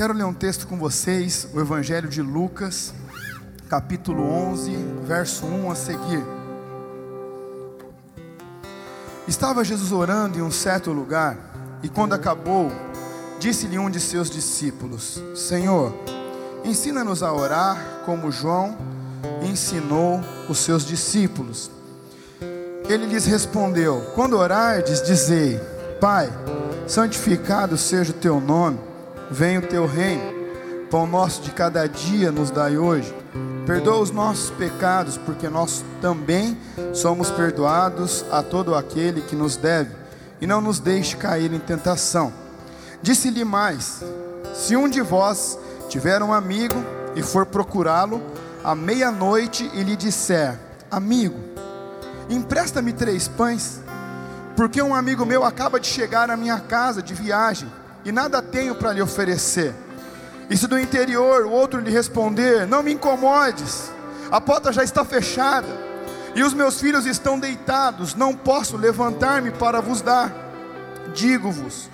Quero ler um texto com vocês, o Evangelho de Lucas, capítulo 11, verso 1 a seguir. Estava Jesus orando em um certo lugar, e quando acabou, disse-lhe um de seus discípulos: Senhor, ensina-nos a orar como João ensinou os seus discípulos. Ele lhes respondeu: Quando orardes, dizei: Pai, santificado seja o teu nome, venha o teu reino. Pão nosso de cada dia nos dai hoje. Perdoa os nossos pecados, porque nós também somos perdoados a todo aquele que nos deve, e não nos deixe cair em tentação. Disse-lhe mais: Se um de vós tiver um amigo e for procurá-lo à meia-noite e lhe disser: Amigo, empresta-me três pães, porque um amigo meu acaba de chegar à minha casa de viagem e nada tenho para lhe oferecer. E se do interior o outro lhe responder: Não me incomodes, a porta já está fechada e os meus filhos estão deitados, não posso levantar-me para vos dar. Digo-vos,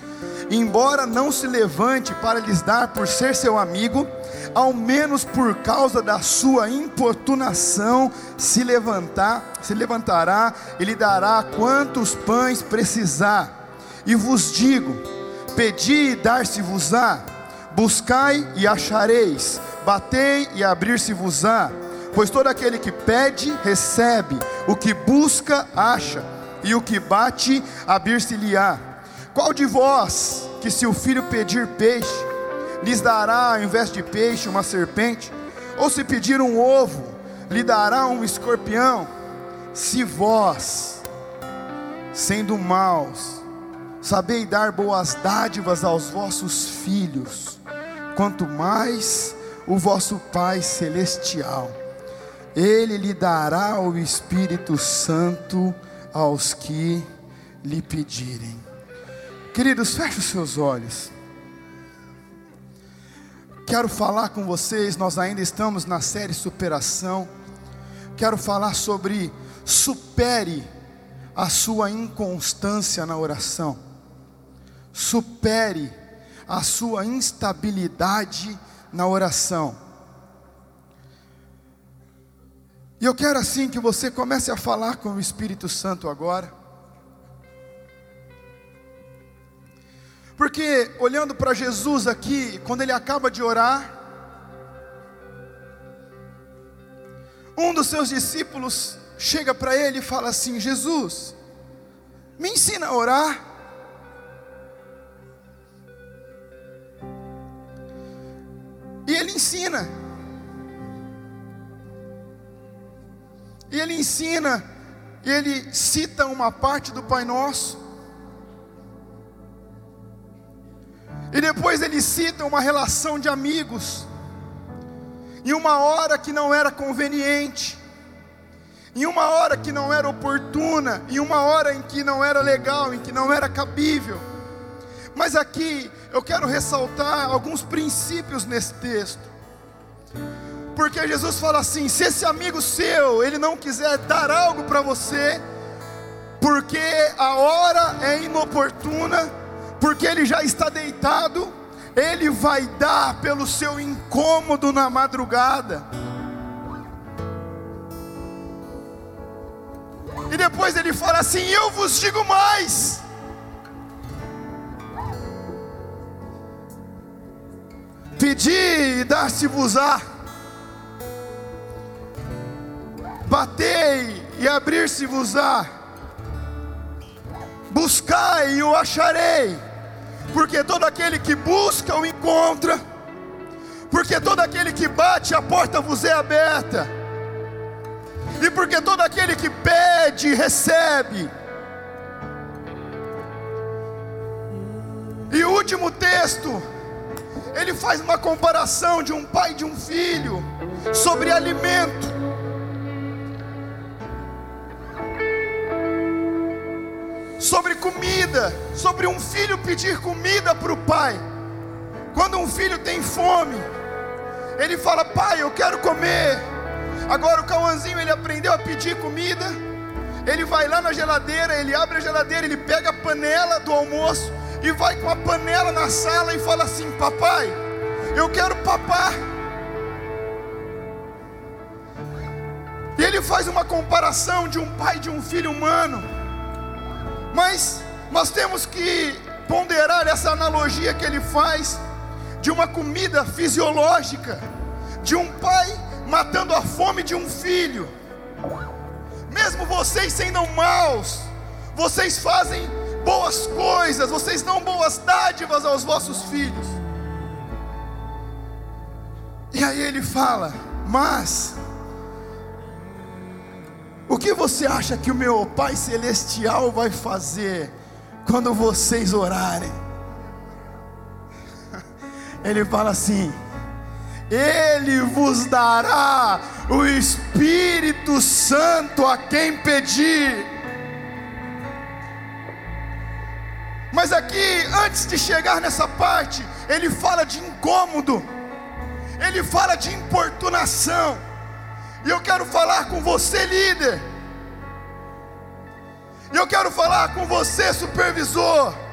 embora não se levante para lhes dar por ser seu amigo, ao menos por causa da sua importunação, se levantar, se levantará e lhe dará quantos pães precisar. E vos digo: pedi e dar-se-vos-á, buscai e achareis, batei e abrir-se-vos-á. Pois todo aquele que pede, recebe, o que busca, acha, e o que bate, abrir-se-lhe-á. Qual de vós, que se o filho pedir peixe, lhes dará ao invés de peixe uma serpente? Ou se pedir um ovo, lhe dará um escorpião? Se vós, sendo maus, sabeis dar boas dádivas aos vossos filhos, quanto mais o vosso Pai Celestial, Ele lhe dará o Espírito Santo aos que lhe pedirem. Queridos, feche os seus olhos. Quero falar com vocês, nós ainda estamos na série Superação. Quero falar sobre supere a sua inconstância na oração. Supere a sua instabilidade na oração. E eu quero assim que você comece a falar com o Espírito Santo agora. Porque olhando para Jesus aqui, quando ele acaba de orar, um dos seus discípulos chega para ele e fala assim: Jesus, me ensina a orar. E ele ensina. E ele ensina, e ele cita uma parte do Pai Nosso. E depois ele cita uma relação de amigos, em uma hora que não era conveniente, em uma hora que não era oportuna, em uma hora em que não era legal, em que não era cabível. Mas aqui eu quero ressaltar alguns princípios nesse texto. Porque Jesus fala assim: se esse amigo seu, ele não quiser dar algo para você, porque a hora é inoportuna, porque ele já está deitado, ele vai dar pelo seu incômodo na madrugada. E depois ele fala assim: Eu vos digo mais. Pedi e dar-se-vos-á, batei e abrir-se-vos-á, buscai e o acharei porque todo aquele que busca o encontra, porque todo aquele que bate a porta vos é aberta, e porque todo aquele que pede recebe. E o último texto, ele faz uma comparação de um pai e de um filho sobre alimento. sobre comida, sobre um filho pedir comida para o pai. Quando um filho tem fome, ele fala: Pai, eu quero comer. Agora o Cauãzinho ele aprendeu a pedir comida. Ele vai lá na geladeira, ele abre a geladeira, ele pega a panela do almoço e vai com a panela na sala e fala assim: Papai, Eu quero papar. E ele faz uma comparação de um pai e de um filho humano. Mas nós temos que ponderar essa analogia que ele faz de uma comida fisiológica, de um pai matando a fome de um filho. Mesmo vocês sendo maus, vocês fazem boas coisas, vocês dão boas dádivas aos vossos filhos. E aí ele fala: Mas, o que você acha que o meu Pai Celestial vai fazer quando vocês orarem? Ele fala assim: Ele vos dará o Espírito Santo a quem pedir. Mas aqui, antes de chegar nessa parte, ele fala de incômodo, ele fala de importunação, e eu quero falar com você, líder, e eu quero falar com você, supervisor.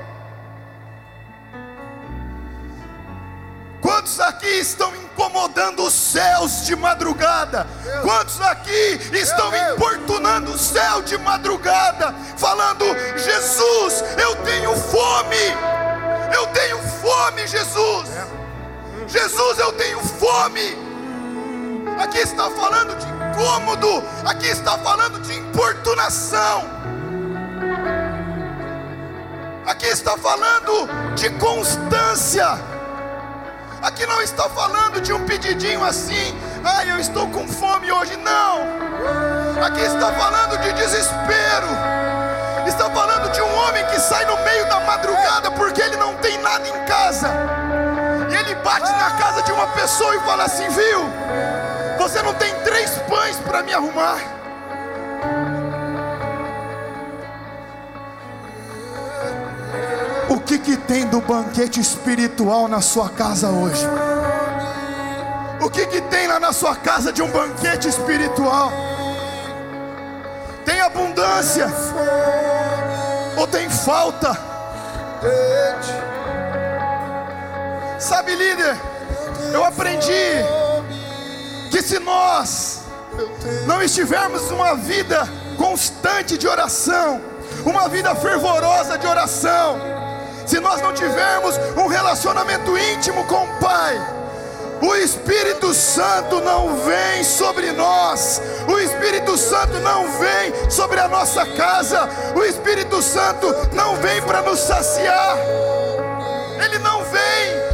Quantos aqui estão incomodando os céus de madrugada? Quantos aqui estão importunando o céu de madrugada, falando: Jesus, eu tenho fome, eu tenho fome, Jesus, Jesus, eu tenho fome. Aqui está falando de incômodo, aqui está falando de importunação, aqui está falando de constância. Aqui não está falando de um pedidinho assim, ai, eu estou com fome hoje, não. Aqui está falando de desespero. Está falando de um homem que sai no meio da madrugada porque ele não tem nada em casa. E ele bate na casa de uma pessoa e fala assim: Viu, você não tem três pães para me arrumar. Que, que tem do banquete espiritual na sua casa hoje? O que, que tem lá na sua casa de um banquete espiritual? Tem abundância ou tem falta? Sabe, líder, eu aprendi que se nós não estivermos numa vida constante de oração, uma vida fervorosa de oração, se nós não tivermos um relacionamento íntimo com o Pai, o Espírito Santo não vem sobre nós, o Espírito Santo não vem sobre a nossa casa, o Espírito Santo não vem para nos saciar, ele não vem.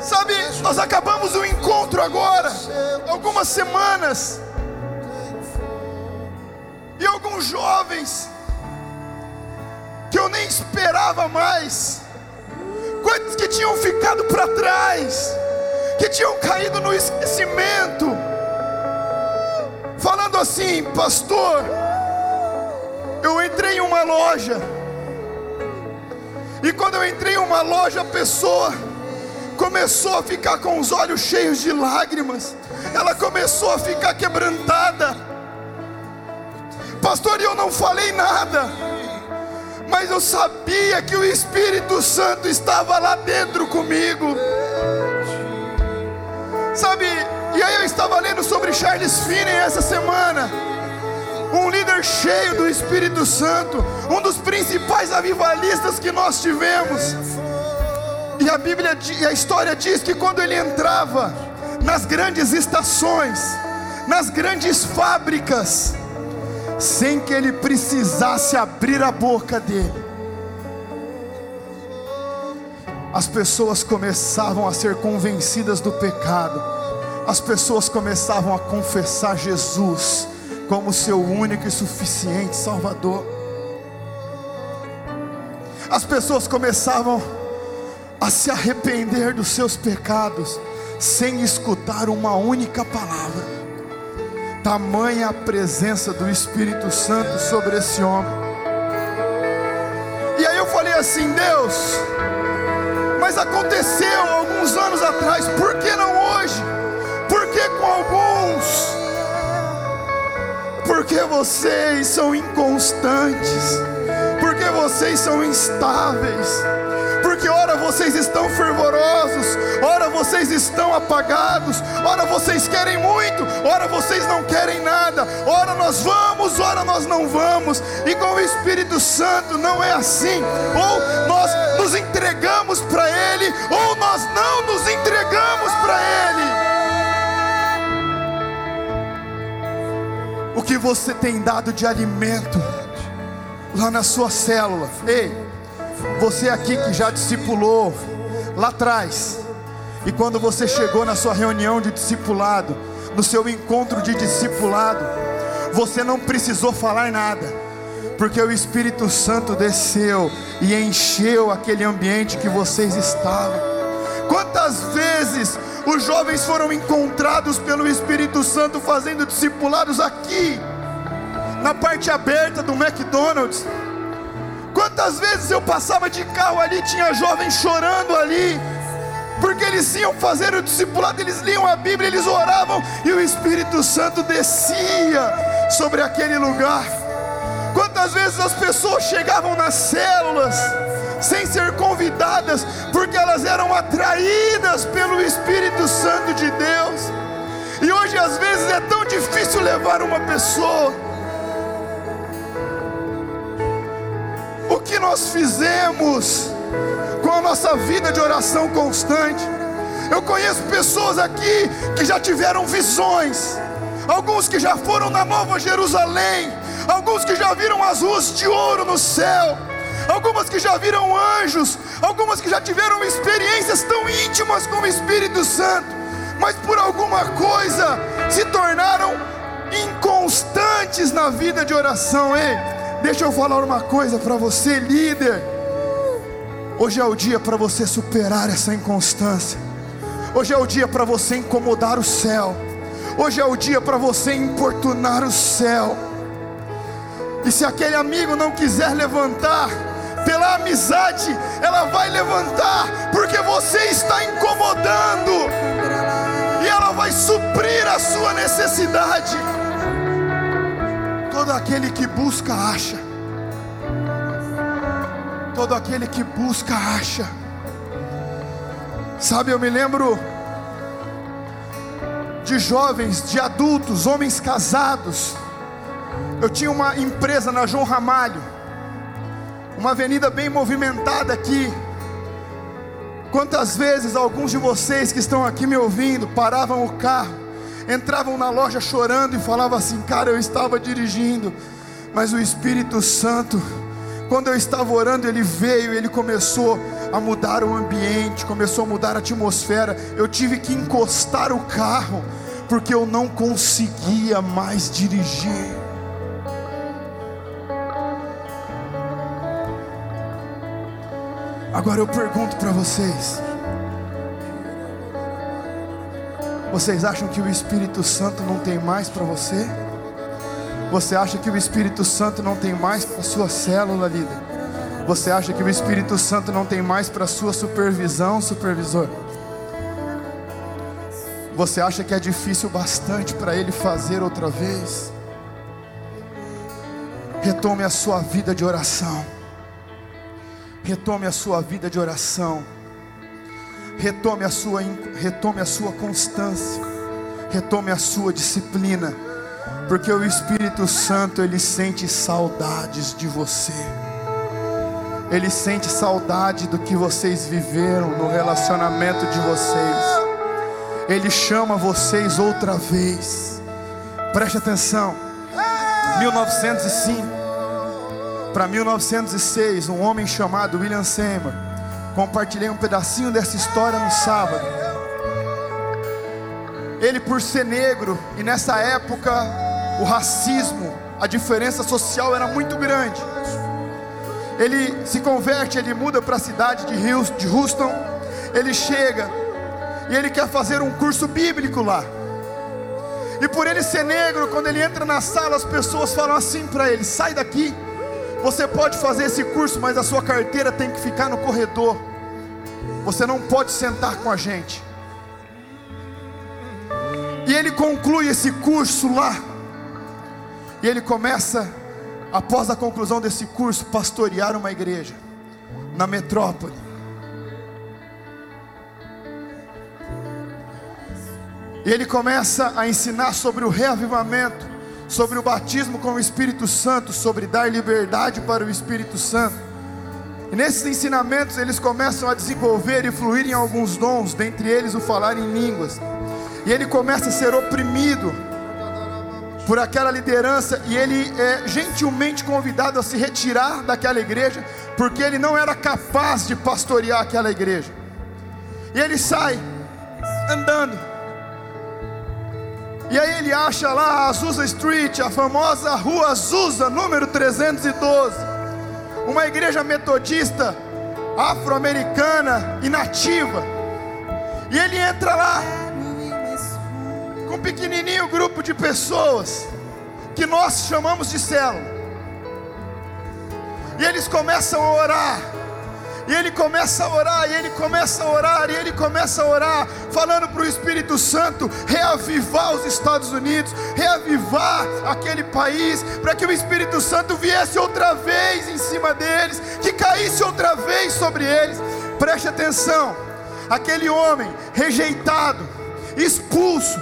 Sabe, nós acabamos um encontro agora, algumas semanas, e alguns jovens que eu nem esperava mais, coisas que tinham ficado para trás, que tinham caído no esquecimento, falando assim, pastor, eu entrei em uma loja, e quando eu entrei em uma loja, a pessoa começou a ficar com os olhos cheios de lágrimas, ela começou a ficar quebrantada, pastor, e eu não falei nada, mas eu sabia que o Espírito Santo estava lá dentro comigo. Sabe, e aí eu estava lendo sobre Charles Finney essa semana. Um líder cheio do Espírito Santo, um dos principais avivalistas que nós tivemos. E a Bíblia e a história diz que quando ele entrava nas grandes estações, nas grandes fábricas, sem que ele precisasse abrir a boca dele. As pessoas começavam a ser convencidas do pecado, as pessoas começavam a confessar Jesus como seu único e suficiente Salvador. As pessoas começavam a se arrepender dos seus pecados, sem escutar uma única palavra. Tamanha a presença do Espírito Santo sobre esse homem. E aí eu falei assim: Deus, mas aconteceu alguns anos atrás, por que não hoje? Por que com alguns? Porque vocês são inconstantes, porque vocês são instáveis, porque ora vocês estão fervorosos, ora vocês estão apagados, ora vocês querem muito, ora vocês não querem nada, ora nós vamos, ora nós não vamos. E com o Espírito Santo não é assim. Ou nós nos entregamos para Ele, ou nós não nos entregamos para Ele. O que você tem dado de alimento lá na sua célula? Ei, você aqui que já discipulou lá atrás, e quando você chegou na sua reunião de discipulado, no seu encontro de discipulado, você não precisou falar nada, porque o Espírito Santo desceu e encheu aquele ambiente que vocês estavam. Quantas vezes os jovens foram encontrados pelo Espírito Santo fazendo discipulados aqui, na parte aberta do McDonald's. Quantas vezes eu passava de carro ali, tinha jovens chorando ali, porque eles iam fazer o discipulado, eles liam a Bíblia, eles oravam e o Espírito Santo descia sobre aquele lugar. Quantas vezes as pessoas chegavam nas células, sem ser convidadas, porque elas eram atraídas pelo Espírito Santo de Deus. E hoje às vezes é tão difícil levar uma pessoa. Que nós fizemos com a nossa vida de oração constante? Eu conheço pessoas aqui que já tiveram visões, alguns que já foram na Nova Jerusalém, alguns que já viram as ruas de ouro no céu. Algumas que já viram anjos, algumas que já tiveram experiências tão íntimas com o Espírito Santo, mas por alguma coisa se tornaram inconstantes na vida de oração. Ei, deixa eu falar uma coisa para você, líder. Hoje é o dia para você superar essa inconstância. Hoje é o dia para você incomodar o céu. Hoje é o dia para você importunar o céu. E se aquele amigo não quiser levantar, pela amizade, ela vai levantar, porque você está incomodando, e ela vai suprir a sua necessidade. Todo aquele que busca, acha. Todo aquele que busca, acha. Sabe, eu me lembro de jovens, de adultos, homens casados. Eu tinha uma empresa na João Ramalho uma avenida bem movimentada aqui. Quantas vezes alguns de vocês que estão aqui me ouvindo paravam o carro, entravam na loja chorando e falavam assim: Cara, eu estava dirigindo, mas o Espírito Santo, quando eu estava orando, ele veio, ele começou a mudar o ambiente, começou a mudar a atmosfera. Eu tive que encostar o carro, porque eu não conseguia mais dirigir. Agora eu pergunto para vocês: vocês acham que o Espírito Santo não tem mais para você? Você acha que o Espírito Santo não tem mais para sua célula, líder? Você acha que o Espírito Santo não tem mais para sua supervisão, supervisor? Você acha que é difícil bastante para ele fazer outra vez? Retome a sua vida de oração. Retome a sua vida de oração. Retome a sua, retome a sua constância. Retome a sua disciplina. Porque o Espírito Santo, ele sente saudades de você. Ele sente saudade do que vocês viveram no relacionamento de vocês. Ele chama vocês outra vez. Preste atenção. 1905 para 1906, um homem chamado William Seymour. Compartilhei um pedacinho dessa história no sábado. Ele, por ser negro, e nessa época o racismo, a diferença social era muito grande. Ele se converte, ele muda para a cidade de Houston. Ele chega e ele quer fazer um curso bíblico lá. E por ele ser negro, quando ele entra na sala, as pessoas falam assim para ele: sai daqui você pode fazer esse curso, mas a sua carteira tem que ficar no corredor. Você não pode sentar com a gente. E ele conclui esse curso lá. E ele começa, após a conclusão desse curso, pastorear uma igreja na metrópole. E ele começa a ensinar sobre o reavivamento sobre o batismo com o Espírito Santo, sobre dar liberdade para o Espírito Santo. E nesses ensinamentos eles começam a desenvolver e fluir em alguns dons, dentre eles o falar em línguas. E ele começa a ser oprimido por aquela liderança e ele é gentilmente convidado a se retirar daquela igreja, porque ele não era capaz de pastorear aquela igreja. E ele sai andando. E aí ele acha lá a Azusa Street, a famosa rua Azusa, número 312. Uma igreja metodista afro-americana e nativa. E ele entra lá com um pequenininho grupo de pessoas que nós chamamos de célula. E eles começam a orar. E ele começa a orar, e ele começa a orar, e ele começa a orar, falando para o Espírito Santo reavivar os Estados Unidos, reavivar aquele país, para que o Espírito Santo viesse outra vez em cima deles, que caísse outra vez sobre eles. Preste atenção, aquele homem rejeitado, expulso,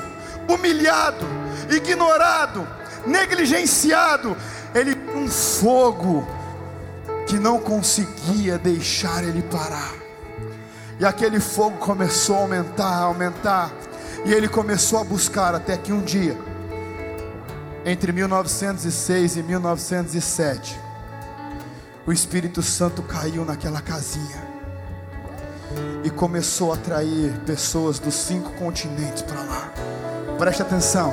humilhado, ignorado, negligenciado, ele um fogo que não conseguia deixar ele parar. E aquele fogo começou a aumentar, a aumentar, e ele começou a buscar até que um dia, entre 1906 e 1907, o Espírito Santo caiu naquela casinha e começou a atrair pessoas dos cinco continentes para lá. Preste atenção.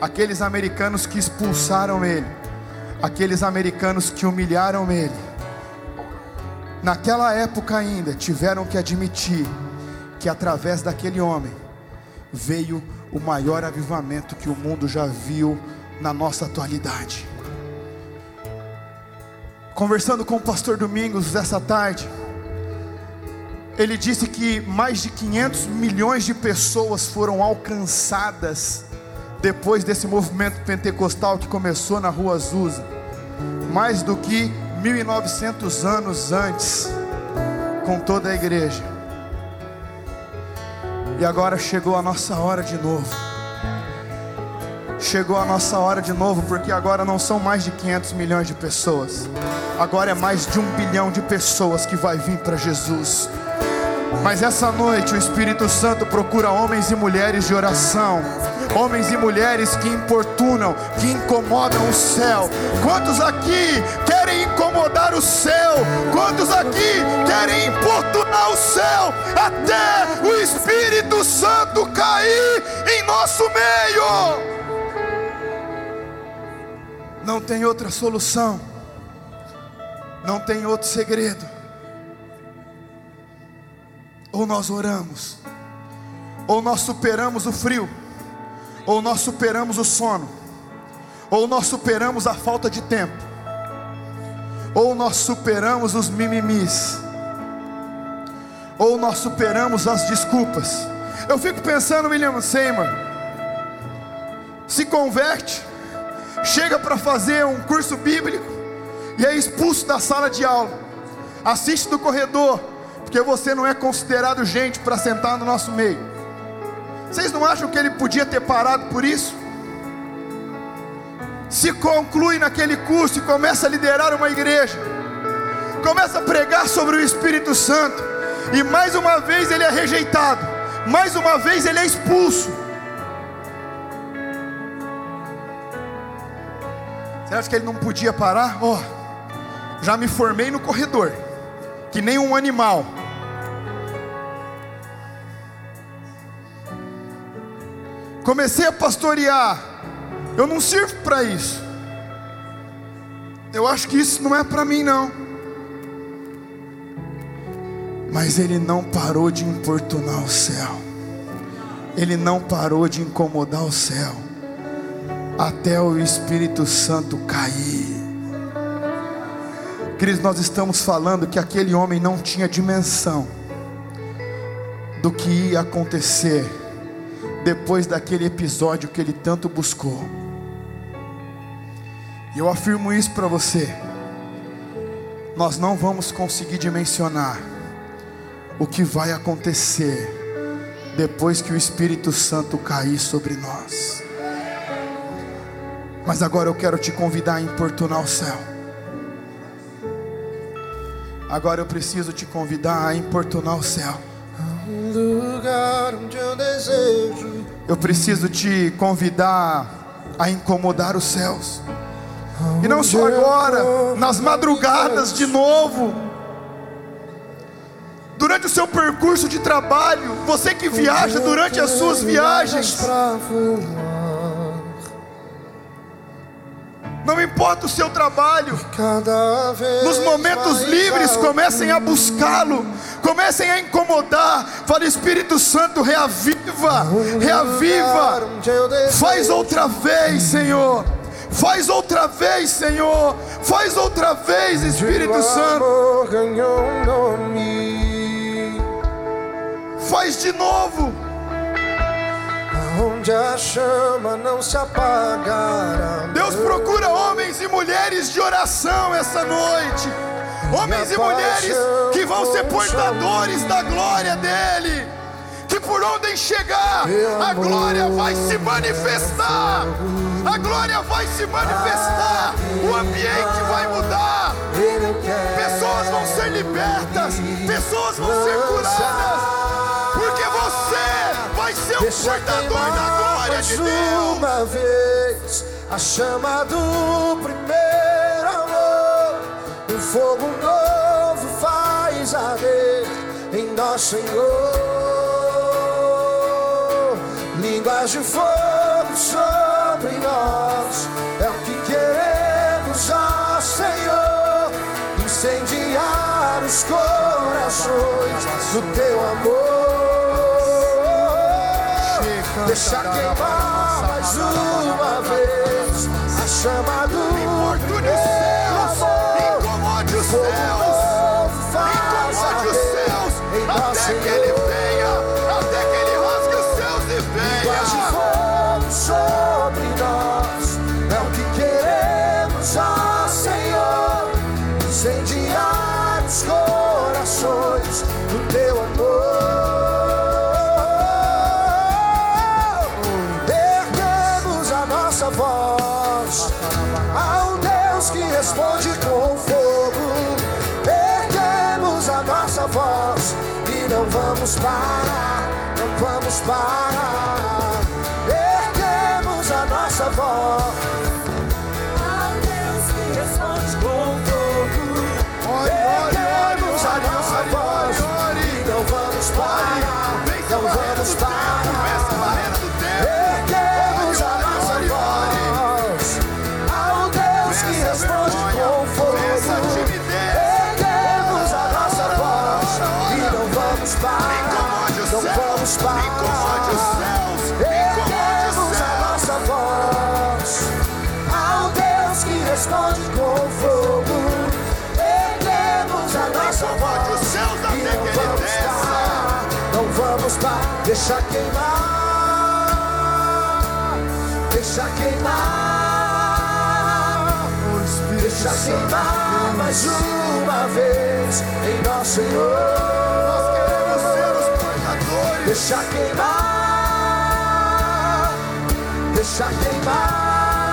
Aqueles americanos que expulsaram ele, aqueles americanos que humilharam ele, naquela época ainda tiveram que admitir que através daquele homem veio o maior avivamento que o mundo já viu na nossa atualidade. Conversando com o pastor Domingos essa tarde, ele disse que mais de 500 milhões de pessoas foram alcançadas depois desse movimento pentecostal que começou na Rua Azusa, mais do que 1900 anos antes, com toda a igreja. E agora chegou a nossa hora de novo. Chegou a nossa hora de novo, porque agora não são mais de 500 milhões de pessoas, agora é mais de um bilhão de pessoas que vai vir para Jesus. Mas essa noite o Espírito Santo procura homens e mulheres de oração, homens e mulheres que importunam, que incomodam o céu. Quantos aqui querem incomodar o céu? Quantos aqui querem importunar o céu até o Espírito Santo cair em nosso meio? Não tem outra solução, não tem outro segredo. Ou nós oramos, ou nós superamos o frio, ou nós superamos o sono, ou nós superamos a falta de tempo, ou nós superamos os mimimis, ou nós superamos as desculpas. Eu fico pensando, William Seymour, se converte, chega para fazer um curso bíblico e é expulso da sala de aula, assiste do corredor, porque você não é considerado gente para sentar no nosso meio. Vocês não acham que ele podia ter parado por isso? Se conclui naquele curso e começa a liderar uma igreja, começa a pregar sobre o Espírito Santo, e mais uma vez ele é rejeitado, mais uma vez ele é expulso. Você acha que ele não podia parar? Ó, oh, já me formei no corredor, que nem um animal. Comecei a pastorear. Eu não sirvo para isso. Eu acho que isso não é para mim não. Mas ele não parou de importunar o céu. Ele não parou de incomodar o céu. Até o Espírito Santo cair. Queridos, nós estamos falando que aquele homem não tinha dimensão do que ia acontecer depois daquele episódio que ele tanto buscou. E eu afirmo isso para você. Nós não vamos conseguir dimensionar o que vai acontecer depois que o Espírito Santo cair sobre nós. Mas agora eu quero te convidar a importunar o céu. Agora eu preciso te convidar a importunar o céu. Um lugar onde eu desejo. Eu preciso te convidar a incomodar os céus. E não só agora, nas madrugadas de novo. Durante o seu percurso de trabalho, você que viaja durante as suas viagens. Não importa o seu trabalho, nos momentos livres, comecem a buscá-lo, comecem a incomodar. Fala, Espírito Santo, reaviva, reaviva. Faz outra vez, Senhor. Faz outra vez, Senhor. Faz outra vez, Espírito Santo. Faz de novo. Onde a chama não se apagará. Deus procura homens e mulheres de oração essa noite. Homens e mulheres que vão ser portadores da glória dele. Que por onde chegar, a glória vai se manifestar. A glória vai se manifestar. O ambiente vai mudar. Pessoas vão ser libertas. Pessoas vão ser curadas. Porque você vai ser o Deixa portador da glória de Deus. uma vez a chama do primeiro. Um fogo novo faz arder em nós, Senhor. Línguas de fogo sobre nós é o que queremos, ó Senhor. Incendiar os corações no teu amor. Deixa queimar mais uma vez a chama do Importune céus, incomode os céus, até que ele venha, parar. Erguemos a nossa voz. Ao Deus que responde com fogo. Erguemos a nossa voz e não vamos parar, a não vamos do Deixa queimar, deixa queimar. Deixa queimar mais uma vez em nosso Senhor. Nós queremos ser os portadores. Deixa queimar, deixa queimar,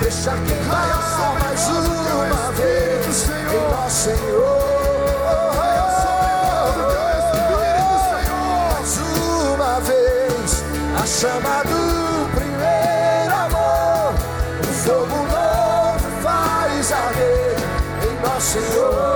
deixa queimar mais uma vez em nosso Senhor. A chama do primeiro amor, o fogo novo faz arder em nosso Senhor.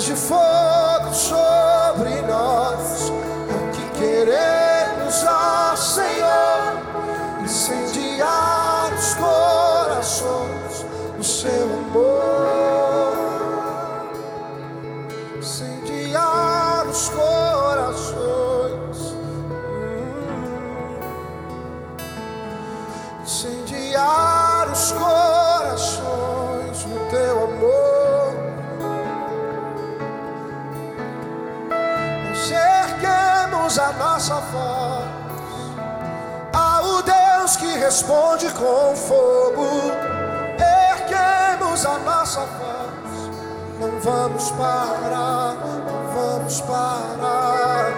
De fogo sobre nós, o que queremos, ó Senhor. Incendiar os corações no seu amor. Incendiar os corações. Incendiar os corações nossa voz ao Deus que responde com fogo. Erguemos a nossa voz. Não vamos parar, não vamos parar.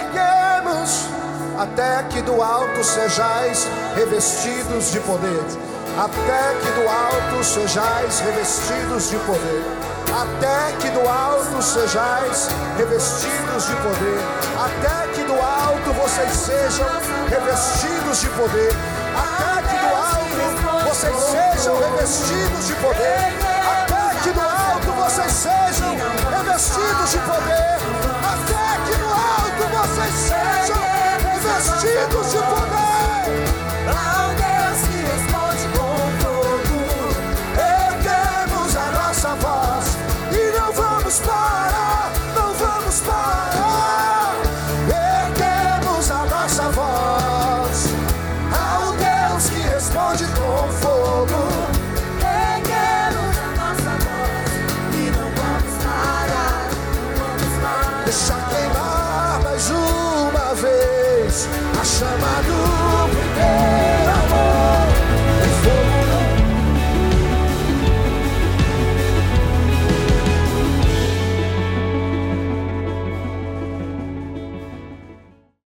Erguemos até que do alto sejais revestidos de poder. Até que do alto sejais revestidos de poder. Até que do alto sejais revestidos de poder. Até vocês sejam revestidos de poder. Até que do alto vocês sejam revestidos de poder. Até que do alto vocês sejam revestidos de poder. Até que do alto vocês sejam revestidos de poder.